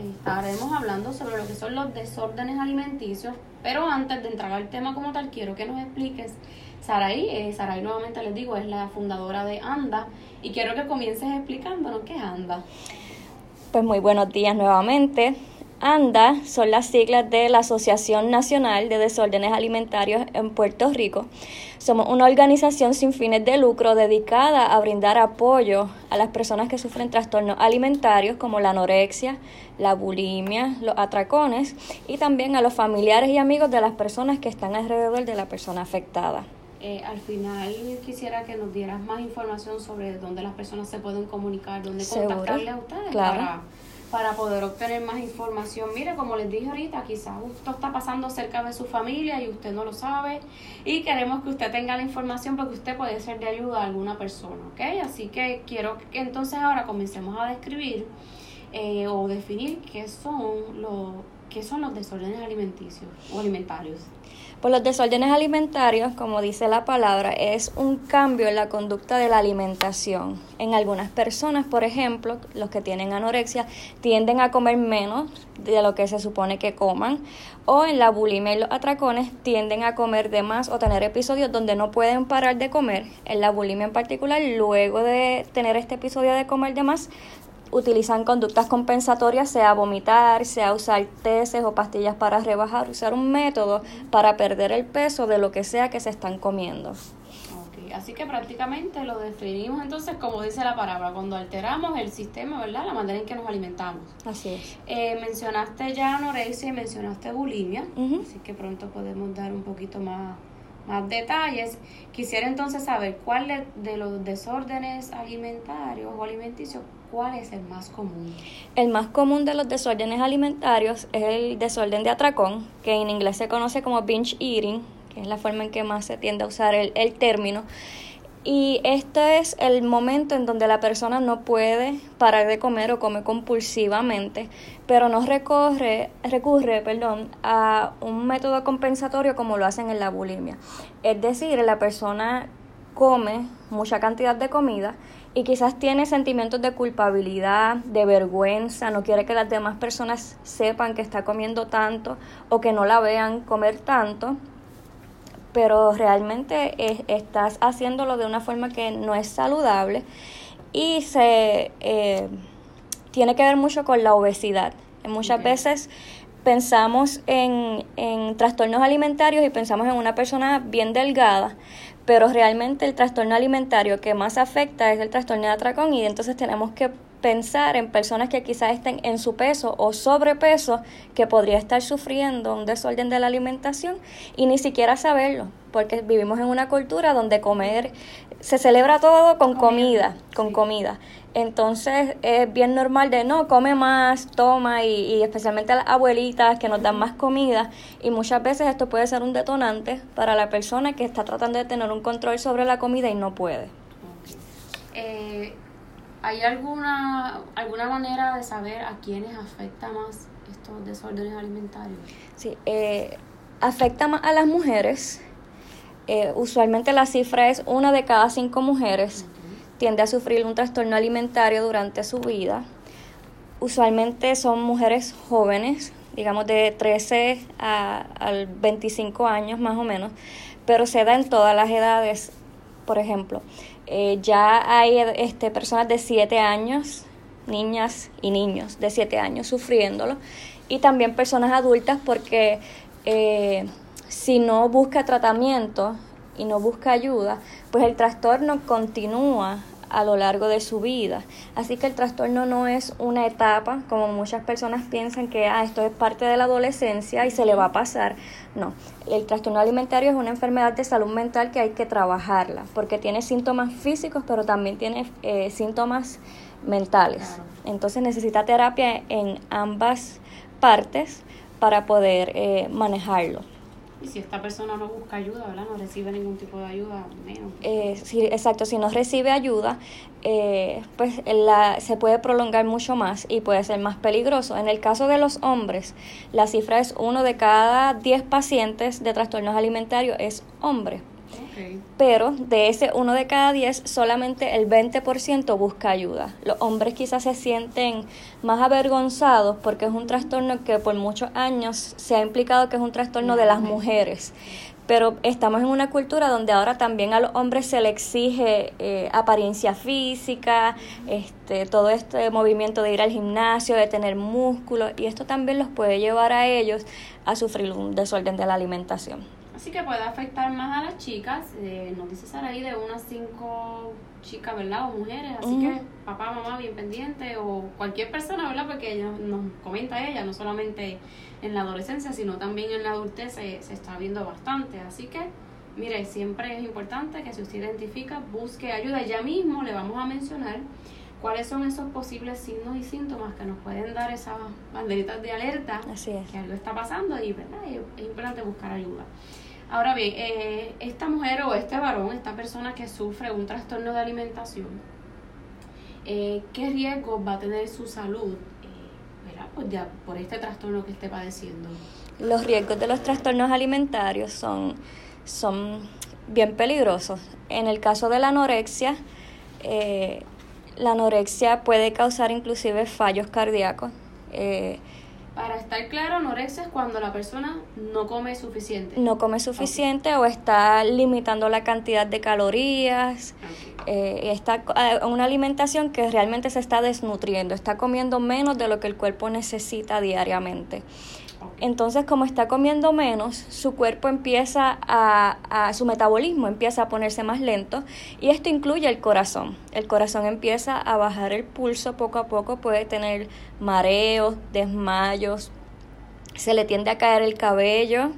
estaremos hablando sobre lo que son los desórdenes alimenticios, pero antes de entrar al tema como tal, quiero que nos expliques, Saraí, eh, Saraí nuevamente les digo, es la fundadora de ANDA, y quiero que comiences explicándonos qué es ANDA. Pues muy buenos días nuevamente. ANDA son las siglas de la Asociación Nacional de Desórdenes Alimentarios en Puerto Rico. Somos una organización sin fines de lucro dedicada a brindar apoyo a las personas que sufren trastornos alimentarios como la anorexia, la bulimia, los atracones y también a los familiares y amigos de las personas que están alrededor de la persona afectada. Eh, al final quisiera que nos dieras más información sobre dónde las personas se pueden comunicar, dónde contactarle a ustedes claro para poder obtener más información. Mire, como les dije ahorita, quizás esto está pasando cerca de su familia y usted no lo sabe y queremos que usted tenga la información porque usted puede ser de ayuda a alguna persona, ¿ok? Así que quiero que entonces ahora comencemos a describir eh, o definir qué son los qué son los desórdenes alimenticios o alimentarios. Pues los desórdenes alimentarios, como dice la palabra, es un cambio en la conducta de la alimentación. En algunas personas, por ejemplo, los que tienen anorexia, tienden a comer menos de lo que se supone que coman, o en la bulimia y los atracones tienden a comer de más o tener episodios donde no pueden parar de comer. En la bulimia en particular, luego de tener este episodio de comer de más, utilizan conductas compensatorias, sea vomitar, sea usar teces o pastillas para rebajar, usar un método para perder el peso de lo que sea que se están comiendo. Okay. Así que prácticamente lo definimos entonces como dice la palabra, cuando alteramos el sistema, ¿verdad? La manera en que nos alimentamos. Así es. Eh, mencionaste ya anorexia y mencionaste bulimia, así que pronto podemos dar un poquito más más detalles. Quisiera entonces saber cuál de, los desórdenes alimentarios o alimenticios, cuál es el más común. El más común de los desórdenes alimentarios es el desorden de atracón, que en inglés se conoce como binge eating, que es la forma en que más se tiende a usar el, el término. Y este es el momento en donde la persona no puede parar de comer o come compulsivamente, pero no recorre, recurre perdón, a un método compensatorio como lo hacen en la bulimia. Es decir, la persona come mucha cantidad de comida y quizás tiene sentimientos de culpabilidad, de vergüenza, no quiere que las demás personas sepan que está comiendo tanto o que no la vean comer tanto pero realmente estás haciéndolo de una forma que no es saludable y se eh, tiene que ver mucho con la obesidad. Muchas veces pensamos en, en trastornos alimentarios y pensamos en una persona bien delgada, pero realmente el trastorno alimentario que más afecta es el trastorno de atracón y entonces tenemos que pensar en personas que quizás estén en su peso o sobrepeso que podría estar sufriendo un desorden de la alimentación y ni siquiera saberlo, porque vivimos en una cultura donde comer se celebra todo con comida, con comida. Entonces es bien normal de no, come más, toma y, y especialmente las abuelitas que nos dan más comida y muchas veces esto puede ser un detonante para la persona que está tratando de tener un control sobre la comida y no puede. Eh, ¿Hay alguna, alguna manera de saber a quiénes afecta más estos desórdenes alimentarios? Sí, eh, afecta más a las mujeres. Eh, usualmente la cifra es una de cada cinco mujeres tiende a sufrir un trastorno alimentario durante su vida. Usualmente son mujeres jóvenes, digamos de 13 a, a 25 años más o menos, pero se da en todas las edades. Por ejemplo, eh, ya hay este, personas de 7 años, niñas y niños de 7 años sufriéndolo, y también personas adultas porque eh, si no busca tratamiento y no busca ayuda, pues el trastorno continúa a lo largo de su vida. Así que el trastorno no es una etapa, como muchas personas piensan que ah, esto es parte de la adolescencia y se le va a pasar. No, el trastorno alimentario es una enfermedad de salud mental que hay que trabajarla, porque tiene síntomas físicos, pero también tiene eh, síntomas mentales. Entonces necesita terapia en ambas partes para poder eh, manejarlo. Y si esta persona no busca ayuda, ¿verdad? No recibe ningún tipo de ayuda, menos. Eh, sí, exacto, si no recibe ayuda, eh, pues la, se puede prolongar mucho más y puede ser más peligroso. En el caso de los hombres, la cifra es uno de cada diez pacientes de trastornos alimentarios es hombre. Pero de ese uno de cada diez, solamente el 20% busca ayuda. Los hombres quizás se sienten más avergonzados porque es un trastorno que por muchos años se ha implicado que es un trastorno de las mujeres pero estamos en una cultura donde ahora también a los hombres se le exige eh, apariencia física, este, todo este movimiento de ir al gimnasio, de tener músculos, y esto también los puede llevar a ellos a sufrir un desorden de la alimentación. Así que puede afectar más a las chicas, eh, nos dice ahí de unas cinco chicas, ¿verdad? O mujeres, así que papá, mamá, bien pendiente, o cualquier persona, ¿verdad? Porque ella nos comenta ella, no solamente en la adolescencia, sino también en la adultez se, se está viendo bastante. Así que, mire, siempre es importante que si usted identifica, busque ayuda. Ya mismo le vamos a mencionar cuáles son esos posibles signos y síntomas que nos pueden dar esas banderitas de alerta Así es. que algo está pasando y ¿verdad? es importante buscar ayuda. Ahora bien, eh, esta mujer o este varón, esta persona que sufre un trastorno de alimentación, eh, ¿qué riesgos va a tener su salud eh, pues por este trastorno que esté padeciendo? Los riesgos de los trastornos alimentarios son, son bien peligrosos. En el caso de la anorexia, la anorexia puede causar inclusive fallos cardíacos. Para estar claro, anorexia es cuando la persona no come suficiente. No come suficiente o está limitando la cantidad de calorías. Eh, está eh, una alimentación que realmente se está desnutriendo, está comiendo menos de lo que el cuerpo necesita diariamente. Entonces, como está comiendo menos, su cuerpo empieza a, a, su metabolismo empieza a ponerse más lento y esto incluye el corazón. El corazón empieza a bajar el pulso poco a poco, puede tener mareos, desmayos, se le tiende a caer el cabello.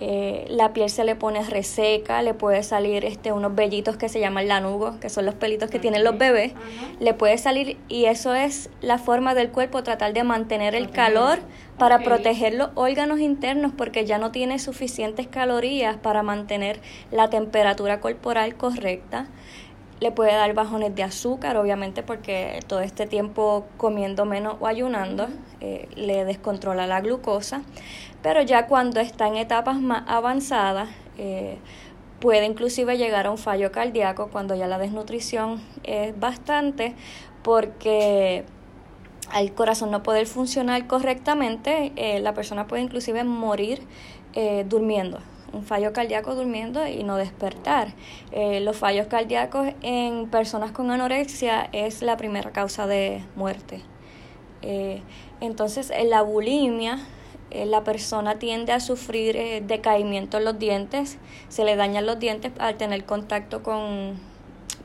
Eh, la piel se le pone reseca, le puede salir este, unos vellitos que se llaman lanugo, que son los pelitos que tienen los bebés, le puede salir y eso es la forma del cuerpo tratar de mantener el calor para proteger los órganos internos porque ya no tiene suficientes calorías para mantener la temperatura corporal correcta. Le puede dar bajones de azúcar, obviamente porque todo este tiempo comiendo menos o ayunando eh, le descontrola la glucosa, pero ya cuando está en etapas más avanzadas eh, puede inclusive llegar a un fallo cardíaco cuando ya la desnutrición es bastante porque al corazón no poder funcionar correctamente, eh, la persona puede inclusive morir durmiendo un fallo cardíaco durmiendo y no despertar. Eh, los fallos cardíacos en personas con anorexia es la primera causa de muerte. Eh, entonces, en la bulimia, eh, la persona tiende a sufrir decaimiento en los dientes, se le dañan los dientes al tener contacto con,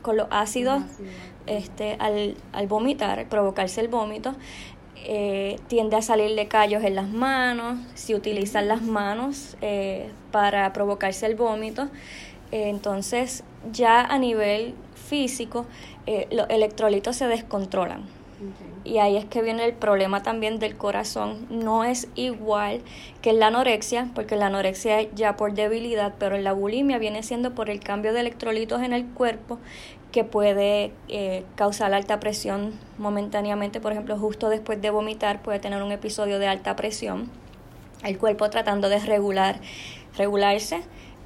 con los ácidos, este, al, al vomitar, provocarse el vómito. Eh, tiende a salirle callos en las manos, si utilizan las manos eh, para provocarse el vómito. Eh, entonces ya a nivel físico los electrolitos se descontrolan. Y ahí es que viene el problema también del corazón. No es igual que en la anorexia, porque la anorexia es ya por debilidad, pero en la bulimia viene siendo por el cambio de electrolitos en el cuerpo que puede eh, causar alta presión momentáneamente, por ejemplo, justo después de vomitar puede tener un episodio de alta presión, el cuerpo tratando de regular, regularse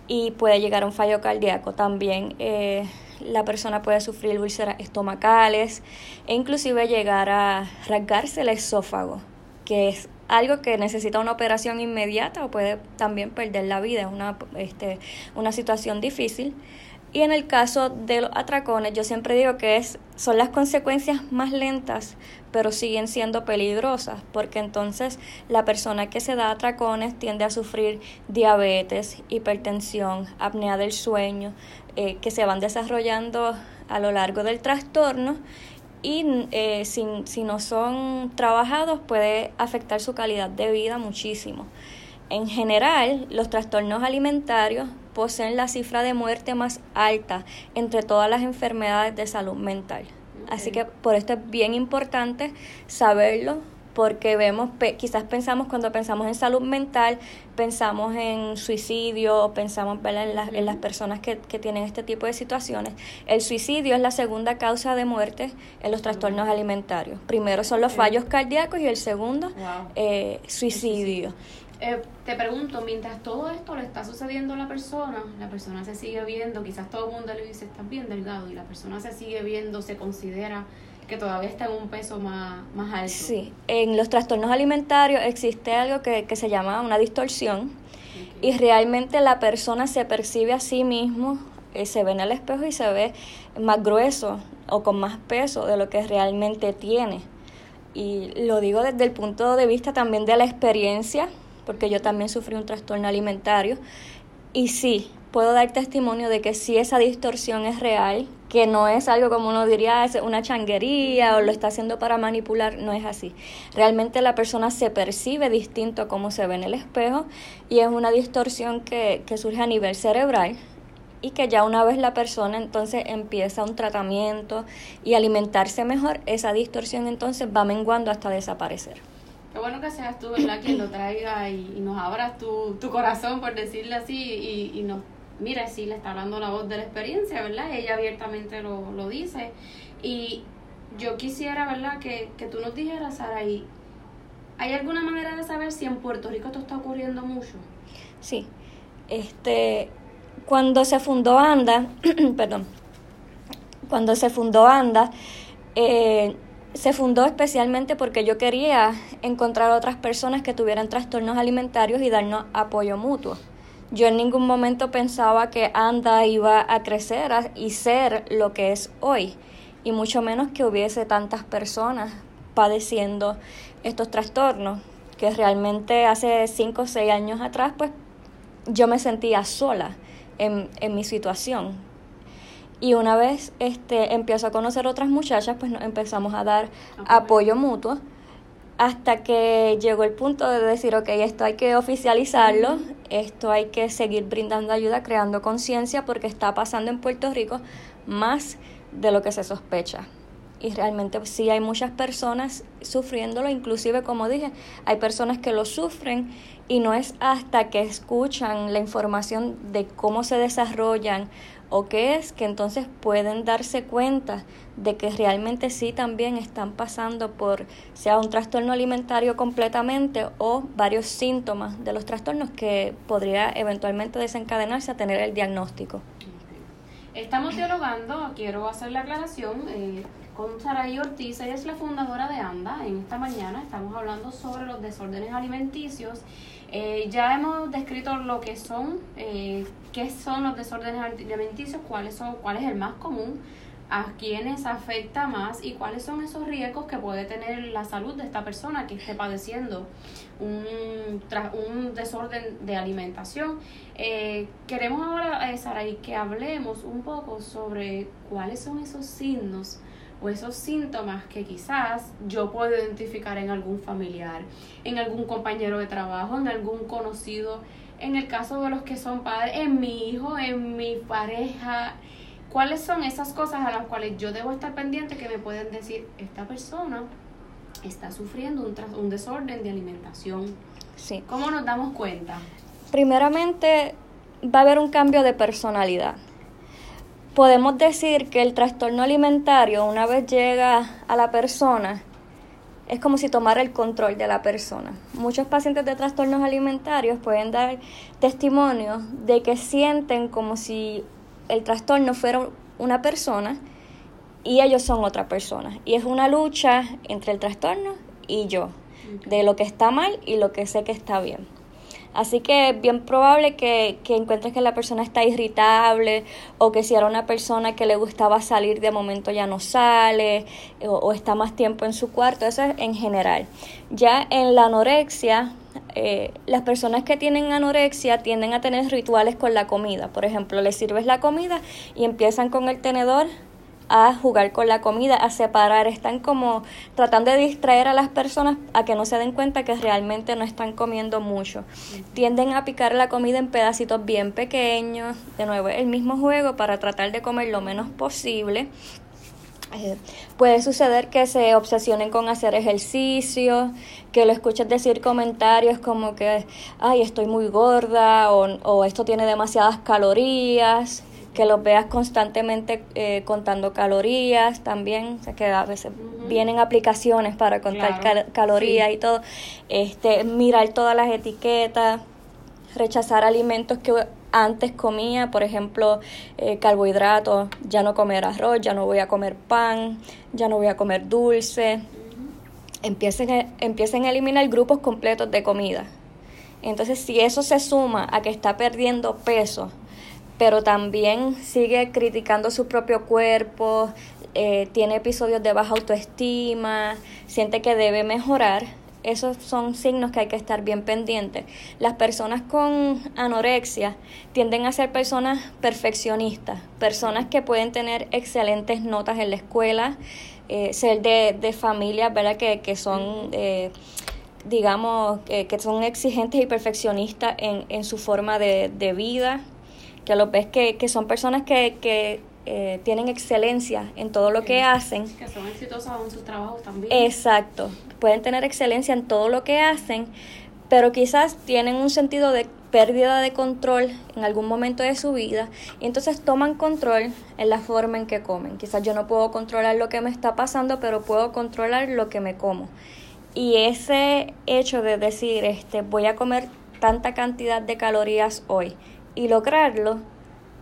y puede llegar a un fallo cardíaco. También eh, la persona puede sufrir úlceras estomacales e inclusive llegar a rasgarse el esófago, que es algo que necesita una operación inmediata o puede también perder la vida, es una, este, una situación difícil. Y en el caso de los atracones, yo siempre digo que es, son las consecuencias más lentas, pero siguen siendo peligrosas, porque entonces la persona que se da atracones tiende a sufrir diabetes, hipertensión, apnea del sueño, eh, que se van desarrollando a lo largo del trastorno y eh, si, si no son trabajados puede afectar su calidad de vida muchísimo. En general, los trastornos alimentarios poseen la cifra de muerte más alta entre todas las enfermedades de salud mental. Así que por esto es bien importante saberlo, porque vemos, quizás pensamos cuando pensamos en salud mental, pensamos en suicidio, pensamos En, las, en las personas que, que, tienen este tipo de situaciones. El suicidio es la segunda causa de muerte en los trastornos alimentarios. Primero son los fallos cardíacos y el segundo, eh, suicidio. Eh, te pregunto, mientras todo esto le está sucediendo a la persona, la persona se sigue viendo, quizás todo el mundo le dice, estás bien delgado, y la persona se sigue viendo, se considera que todavía está en un peso más, más alto. Sí, en los trastornos alimentarios existe algo que, que se llama una distorsión y realmente la persona se percibe a sí mismo, eh, se ve en el espejo y se ve más grueso o con más peso de lo que realmente tiene. Y lo digo desde el punto de vista también de la experiencia, porque yo también sufrí un trastorno alimentario. Y sí, puedo dar testimonio de que si esa distorsión es real, que no es algo como uno diría, es una changuería o lo está haciendo para manipular, no es así. Realmente la persona se percibe distinto a cómo se ve en el espejo y es una distorsión que, que surge a nivel cerebral y que ya una vez la persona entonces empieza un tratamiento y alimentarse mejor, esa distorsión entonces va menguando hasta desaparecer. Qué bueno que seas tú, ¿verdad? Quien lo traiga y, nos abras tu, tu, corazón, por decirle así, y, y nos mira, sí le está hablando la voz de la experiencia, ¿verdad? Ella abiertamente lo, lo dice. Y yo quisiera, ¿verdad? Que, que tú nos dijeras, Sara, ¿hay alguna manera de saber si en Puerto Rico esto está ocurriendo mucho? Sí. Este, cuando se fundó ANDA, perdón, cuando se fundó ANDA, eh, se fundó especialmente porque yo quería encontrar otras personas que tuvieran trastornos alimentarios y darnos apoyo mutuo. Yo en ningún momento pensaba que ANDA iba a crecer y ser lo que es hoy, y mucho menos que hubiese tantas personas padeciendo estos trastornos, que realmente hace 5 o 6 años atrás, pues yo me sentía sola en, en mi situación. Y una vez este, empiezo a conocer otras muchachas, pues nos empezamos a dar apoyo mutuo hasta que llegó el punto de decir, ok, esto hay que oficializarlo, esto hay que seguir brindando ayuda, creando conciencia, porque está pasando en Puerto Rico más de lo que se sospecha. Y realmente sí hay muchas personas sufriéndolo, inclusive como dije, hay personas que lo sufren y no es hasta que escuchan la información de cómo se desarrollan o qué es que entonces pueden darse cuenta de que realmente sí también están pasando por sea un trastorno alimentario completamente o varios síntomas de los trastornos que podría eventualmente desencadenarse a tener el diagnóstico. Estamos dialogando, quiero hacer la aclaración, eh, con Saray Ortiz, ella es la fundadora de ANDA. En esta mañana estamos hablando sobre los desórdenes alimenticios eh, ya hemos descrito lo que son, eh, qué son los desórdenes alimenticios, cuáles son, cuál es el más común, a quiénes afecta más y cuáles son esos riesgos que puede tener la salud de esta persona que esté padeciendo un, un desorden de alimentación. Eh, queremos ahora, Saraí, que hablemos un poco sobre cuáles son esos signos o esos síntomas que quizás yo puedo identificar en algún familiar, en algún compañero de trabajo, en algún conocido, en el caso de los que son padres, en mi hijo, en mi pareja. ¿Cuáles son esas cosas a las cuales yo debo estar pendiente que me pueden decir, esta persona está sufriendo un, un desorden de alimentación? Sí. ¿Cómo nos damos cuenta? Primeramente, va a haber un cambio de personalidad podemos decir que el trastorno alimentario, una vez llega a la persona, es como si tomara el control de la persona. Muchos pacientes de trastornos alimentarios pueden dar testimonio de que sienten como si el trastorno fuera una persona y ellos son otra persona. Y es una lucha entre el trastorno y yo, de lo que está mal y lo que sé que está bien. Así que es bien probable que, que, encuentres que la persona está irritable o que si era una persona que le gustaba salir de momento ya no sale o, está más tiempo en su cuarto, eso es en general. Ya en la anorexia, eh, las personas que tienen anorexia tienden a tener rituales con la comida. Por ejemplo, les sirves la comida y empiezan con el tenedor a jugar con la comida, a separar, están como tratando de distraer a las personas a que no se den cuenta que realmente no están comiendo mucho. Tienden a picar la comida en pedacitos bien pequeños, de nuevo el mismo juego para tratar de comer lo menos posible. Eh, puede suceder que se obsesionen con hacer ejercicio, que lo escuches decir comentarios como que, ay, estoy muy gorda o, o esto tiene demasiadas calorías, que los veas constantemente eh, contando calorías también, o sea, que a veces vienen aplicaciones para contar calorías y todo, este, mirar todas las etiquetas, rechazar alimentos que antes comía, por ejemplo, eh, carbohidratos, ya no comer arroz, ya no voy a comer pan, ya no voy a comer dulce. empiecen, a, empiecen a eliminar grupos completos de comida. Entonces, si eso se suma a que está perdiendo peso, pero también sigue criticando su propio cuerpo, eh, tiene episodios de baja autoestima, siente que debe mejorar, esos son signos que hay que estar bien pendientes. Las personas con anorexia tienden a ser personas perfeccionistas, personas que pueden tener excelentes notas en la escuela, eh, ser de, de familias. Que, que son... Eh, digamos, que son exigentes y perfeccionistas en, en su forma de, de vida, que lo ves que, que son personas que, que eh, tienen excelencia en todo lo que hacen. Que son exitosas en sus trabajos también. Exacto, pueden tener excelencia en todo lo que hacen, pero quizás tienen un sentido de pérdida de control en algún momento de su vida y entonces toman control en la forma en que comen. Quizás yo no puedo controlar lo que me está pasando, pero puedo controlar lo que me como. Y ese hecho de decir, este, voy a comer tanta cantidad de calorías hoy y lograrlo,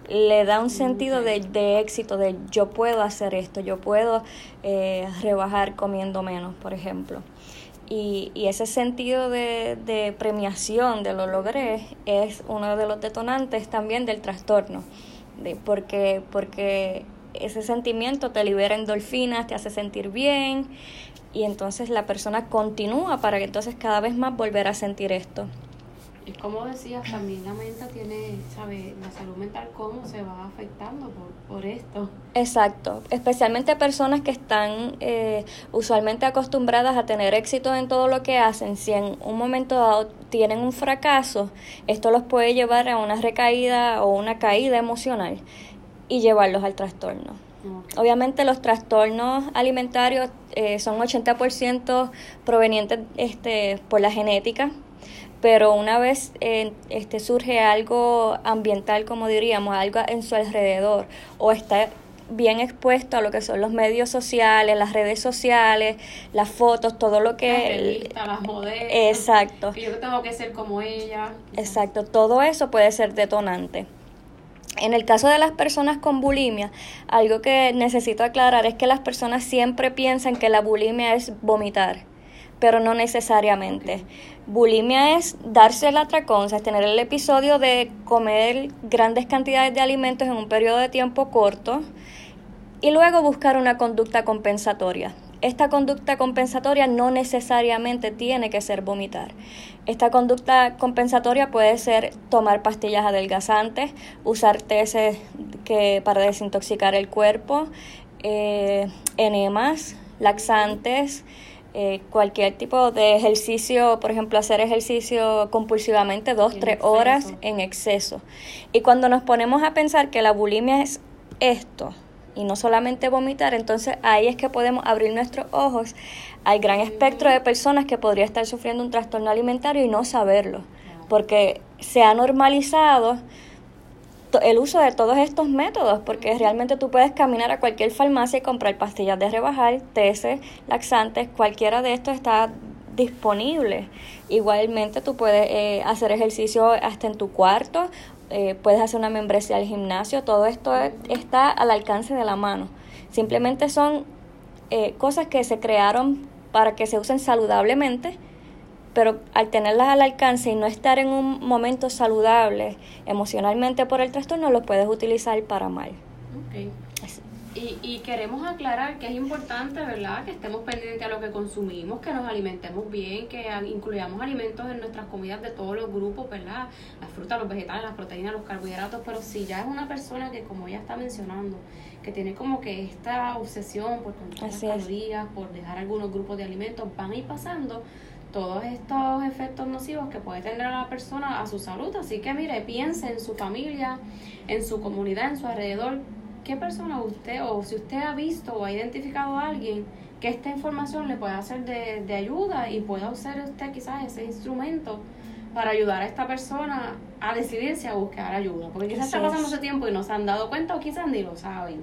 le da un sentido de, de, éxito, de yo puedo hacer esto, yo puedo eh, rebajar comiendo menos, por ejemplo. Y, y ese sentido de, de, premiación, de lo logré, es uno de los detonantes también del trastorno, de, porque, porque ese sentimiento te libera endorfinas, te hace sentir bien y entonces la persona continúa para que entonces cada vez más volver a sentir esto. Y como decías, también la mente tiene, ¿sabes? La salud mental, cómo se va afectando por, por esto. Exacto, especialmente personas que están eh, usualmente acostumbradas a tener éxito en todo lo que hacen. Si en un momento dado tienen un fracaso, esto los puede llevar a una recaída o una caída emocional y llevarlos al trastorno. Obviamente los trastornos alimentarios eh, son 80% provenientes este, por la genética, pero una vez eh, este, surge algo ambiental, como diríamos, algo en su alrededor, o está bien expuesto a lo que son los medios sociales, las redes sociales, las fotos, todo lo que... Las, las modelos. Exacto. yo tengo que ser como ella. Exacto, todo eso puede ser detonante. En el caso de las personas con bulimia, algo que necesito aclarar es que las personas siempre piensan que la bulimia es vomitar pero no necesariamente. Bulimia es darse el atracón, es tener el episodio de comer grandes cantidades de alimentos en un periodo de tiempo corto y luego buscar una conducta compensatoria. Esta conducta compensatoria no necesariamente tiene que ser vomitar. Esta conducta compensatoria puede ser tomar pastillas adelgazantes, usar tesis que, para desintoxicar el cuerpo, eh, enemas, laxantes, eh, cualquier tipo de ejercicio, por ejemplo, hacer ejercicio compulsivamente dos, tres horas en exceso. Y cuando nos ponemos a pensar que la bulimia es esto y no solamente vomitar, entonces ahí es que podemos abrir nuestros ojos al gran espectro de personas que podría estar sufriendo un trastorno alimentario y no saberlo, porque se ha normalizado el uso de todos estos métodos, porque realmente tú puedes caminar a cualquier farmacia y comprar pastillas de rebajar, tesis, laxantes, cualquiera de estos está disponible. Igualmente tú puedes eh, hacer ejercicio hasta en tu cuarto, eh, puedes hacer una membresía al gimnasio, todo esto está al alcance de la mano. Simplemente son eh, cosas que se crearon para que se usen saludablemente pero al tenerlas al alcance y no estar en un momento saludable emocionalmente por el trastorno, lo puedes utilizar para mal. Y, y queremos aclarar que es importante, ¿verdad?, que estemos pendientes a lo que consumimos, que nos alimentemos bien, que incluyamos alimentos en nuestras comidas de todos los grupos, ¿verdad? Las frutas, los vegetales, las proteínas, los carbohidratos, pero si ya es una persona que, como ella está mencionando, que tiene como que esta obsesión por contar las calorías, por dejar algunos grupos de alimentos, van a ir pasando todos estos efectos nocivos que puede tener a la persona a su salud. Así que mire, piense en su familia, en su comunidad, en su alrededor, ¿qué persona usted o si usted ha visto o ha identificado a alguien que esta información le pueda ser de, de ayuda y pueda usar usted quizás ese instrumento para ayudar a esta persona a decidirse a buscar ayuda? Porque quizás está pasando ese tiempo y no se han dado cuenta o quizás ni lo saben.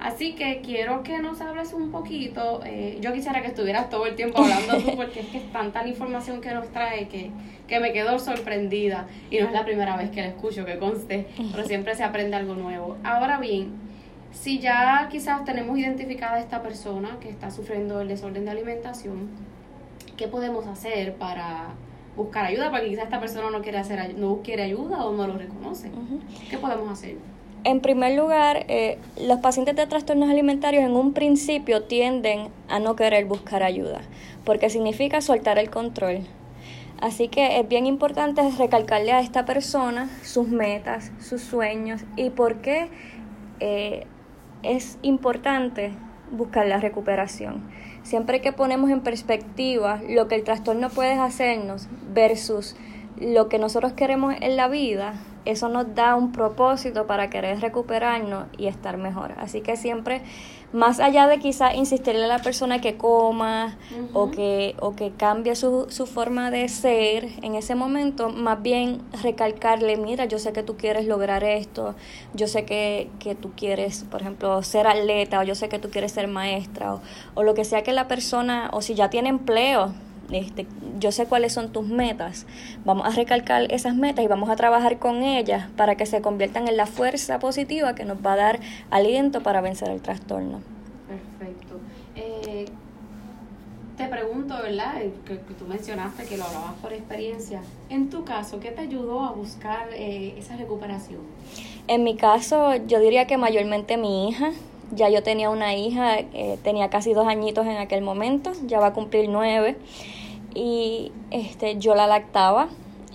Así que quiero que nos hables un poquito. Eh, yo quisiera que estuvieras todo el tiempo hablando tú, porque es que es tanta la información que nos trae que, que me quedo sorprendida. Y no es la primera vez que la escucho, que conste, pero siempre se aprende algo nuevo. Ahora bien, si ya quizás tenemos identificada a esta persona que está sufriendo el desorden de alimentación, ¿qué podemos hacer para buscar ayuda? Porque quizás esta persona no quiere, hacer, no quiere ayuda o no lo reconoce. ¿Qué podemos hacer? En primer lugar, eh, los pacientes de trastornos alimentarios en un principio tienden a no querer buscar ayuda, porque significa soltar el control. Así que es bien importante recalcarle a esta persona sus metas, sus sueños y por qué eh, es importante buscar la recuperación. Siempre que ponemos en perspectiva lo que el trastorno puede hacernos versus lo que nosotros queremos en la vida, eso nos da un propósito para querer recuperarnos y estar mejor. Así que siempre, más allá de quizás insistirle a la persona que coma o, que, o que cambie su, su forma de ser en ese momento, más bien recalcarle, mira, yo sé que tú quieres lograr esto, yo sé que, que tú quieres, por ejemplo, ser atleta o yo sé que tú quieres ser maestra o, o lo que sea que la persona, o si ya tiene empleo, este, yo sé cuáles son tus metas, vamos a recalcar esas metas y vamos a trabajar con ellas para que se conviertan en la fuerza positiva que nos va a dar aliento para vencer el trastorno. Perfecto. Eh, te pregunto, ¿verdad? Eh, que, tú mencionaste que lo hablabas por experiencia. En tu caso, ¿qué te ayudó a buscar eh, esa recuperación? En mi caso, yo diría que mayormente mi hija. Ya yo tenía una hija, tenía casi dos añitos en aquel momento, ya va a cumplir nueve y este, yo la lactaba.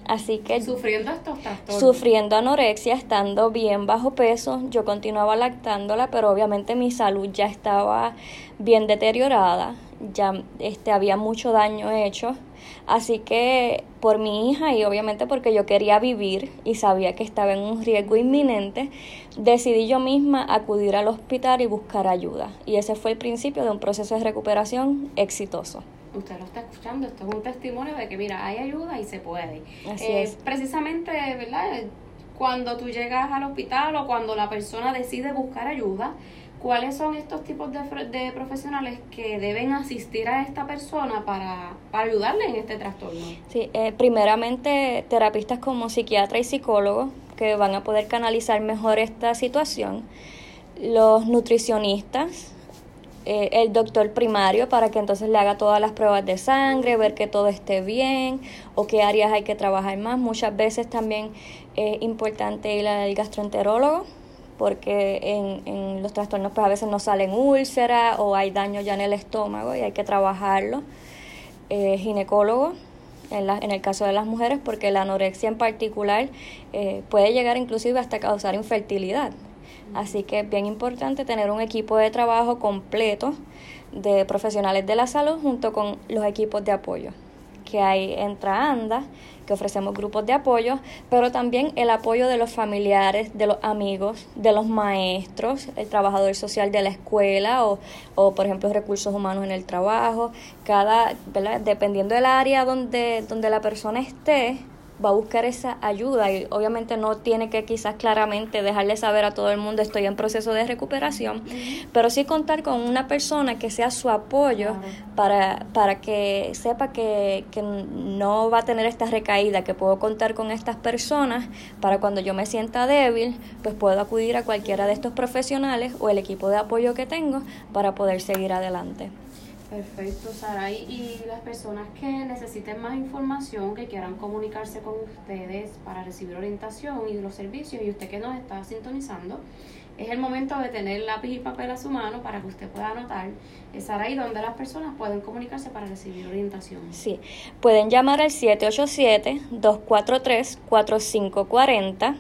Así que sufriendo estos trastornos. Sufriendo anorexia, estando bien bajo peso, yo continuaba lactándola, pero obviamente mi salud ya estaba bien deteriorada, ya este había mucho daño hecho. Así que por mi hija y obviamente porque yo quería vivir y sabía que estaba en un riesgo inminente, decidí yo misma acudir al hospital y buscar ayuda. Y ese fue el principio de un proceso de recuperación exitoso usted lo está escuchando, esto es un testimonio de que, mira, hay ayuda y se puede. Así eh, es. Precisamente, ¿verdad? Cuando tú llegas al hospital o cuando la persona decide buscar ayuda, ¿cuáles son estos tipos de, de profesionales que deben asistir a esta persona para, para ayudarle en este trastorno? Sí, eh, primeramente terapistas como psiquiatra y psicólogo que van a poder canalizar mejor esta situación. Los nutricionistas, eh, el doctor primario para que entonces le haga todas las pruebas de sangre, ver que todo esté bien o qué áreas hay que trabajar más. Muchas veces también es importante ir al gastroenterólogo porque en, en los trastornos pues a veces no salen úlceras o hay daño ya en el estómago y hay que trabajarlo. Eh, ginecólogo, en, la, en, el caso de las mujeres, porque la anorexia en particular eh, puede llegar inclusive hasta causar infertilidad. Así que es bien importante tener un equipo de trabajo completo de profesionales de la salud junto con los equipos de apoyo que hay en ANDA, que ofrecemos grupos de apoyo, pero también el apoyo de los familiares, de los amigos, de los maestros, el trabajador social de la escuela o, o por ejemplo, recursos humanos en el trabajo. Cada, dependiendo del área donde, donde la persona esté, va a buscar esa ayuda y obviamente no tiene que quizás claramente dejarle saber a todo el mundo estoy en proceso de recuperación, pero sí contar con una persona que sea su apoyo para, para que sepa que, que no va a tener esta recaída, que puedo contar con estas personas para cuando yo me sienta débil, pues puedo acudir a cualquiera de estos profesionales o el equipo de apoyo que tengo para poder seguir adelante. Perfecto, Sara. Y las personas que necesiten más información, que quieran comunicarse con ustedes para recibir orientación y los servicios, y usted que nos está sintonizando, es el momento de tener lápiz y papel a su mano para que usted pueda anotar, Sara, y donde las personas pueden comunicarse para recibir orientación. Sí, pueden llamar al 787-243-4540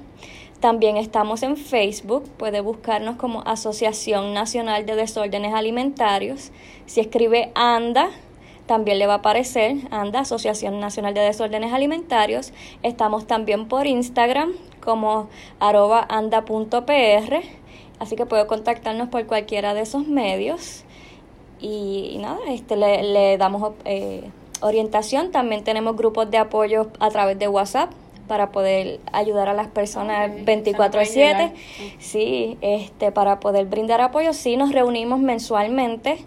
también estamos en Facebook, puede buscarnos como Asociación Nacional de Desórdenes Alimentarios. Si escribe ANDA, también le va a aparecer ANDA, Asociación Nacional de Desórdenes Alimentarios. Estamos también por Instagram como arroba anda.pr Así que puede contactarnos por cualquiera de esos medios. Y, nada, este, le, le damos eh, orientación. También tenemos grupos de apoyo a través de WhatsApp para poder ayudar a las personas 24/7. Sí, este para poder brindar apoyo, sí nos reunimos mensualmente,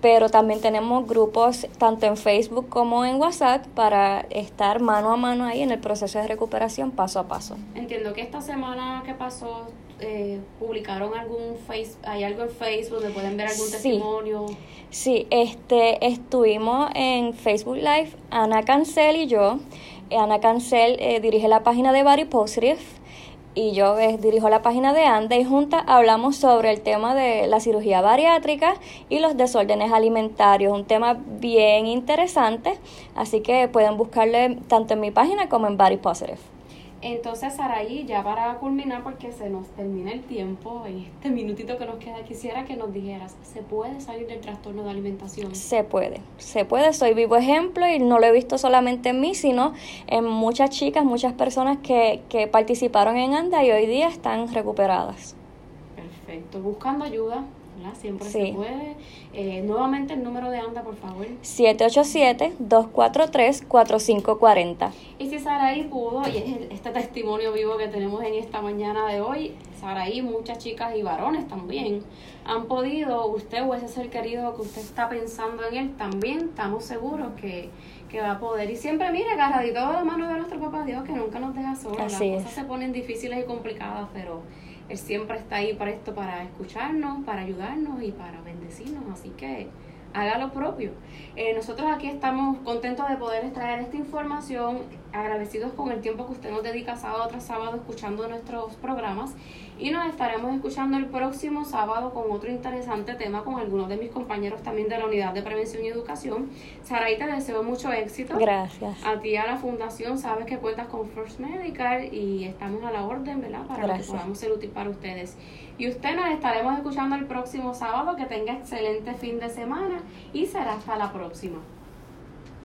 pero también tenemos grupos tanto en Facebook como en WhatsApp para estar mano a mano ahí en el proceso de recuperación paso a paso. Entiendo que esta semana que pasó eh, publicaron algún face, hay algo en Facebook donde pueden ver algún testimonio. Sí, este estuvimos en Facebook Live Ana Cancel y yo Ana Cancel eh, dirige la página de Body Positive y yo eh, dirijo la página de Anda y juntas hablamos sobre el tema de la cirugía bariátrica y los desórdenes alimentarios, un tema bien interesante, así que pueden buscarle tanto en mi página como en Body Positive. Entonces, Saraí, ya para culminar, porque se nos termina el tiempo, en este minutito que nos queda, quisiera que nos dijeras, ¿se puede salir del trastorno de alimentación? Se puede, se puede, soy vivo ejemplo y no lo he visto solamente en mí, sino en muchas chicas, muchas personas que, que participaron en ANDA y hoy día están recuperadas. Perfecto, buscando ayuda, Siempre se puede. Eh, nuevamente el número de ANDA, por favor. 787-243-4540. Y si Saraí pudo, y es este testimonio vivo que tenemos en esta mañana de hoy, Saraí, muchas chicas y varones también han podido, usted o ese ser querido que usted está pensando en él, también estamos seguros que, que va a poder. Y siempre, mire, agarradito de la mano de nuestro papá Dios, que nunca nos deja solos. Las cosas se ponen difíciles y complicadas, pero él siempre está ahí para esto, para escucharnos, para ayudarnos y para bendecirnos. Así que haga lo propio. Eh, nosotros aquí estamos contentos de poder extraer esta información, agradecidos con el tiempo que usted nos dedica sábado tras sábado escuchando nuestros programas y nos estaremos escuchando el próximo sábado con otro interesante tema con algunos de mis compañeros también de la Unidad de Prevención y Educación. Saraí, te deseo mucho éxito. Gracias. A ti, a la Fundación, sabes que cuentas con First Medical y estamos a la orden, ¿verdad? Para que podamos ser útil para ustedes. Y usted nos estaremos escuchando el próximo sábado. Que tenga excelente fin de semana y será hasta la próxima.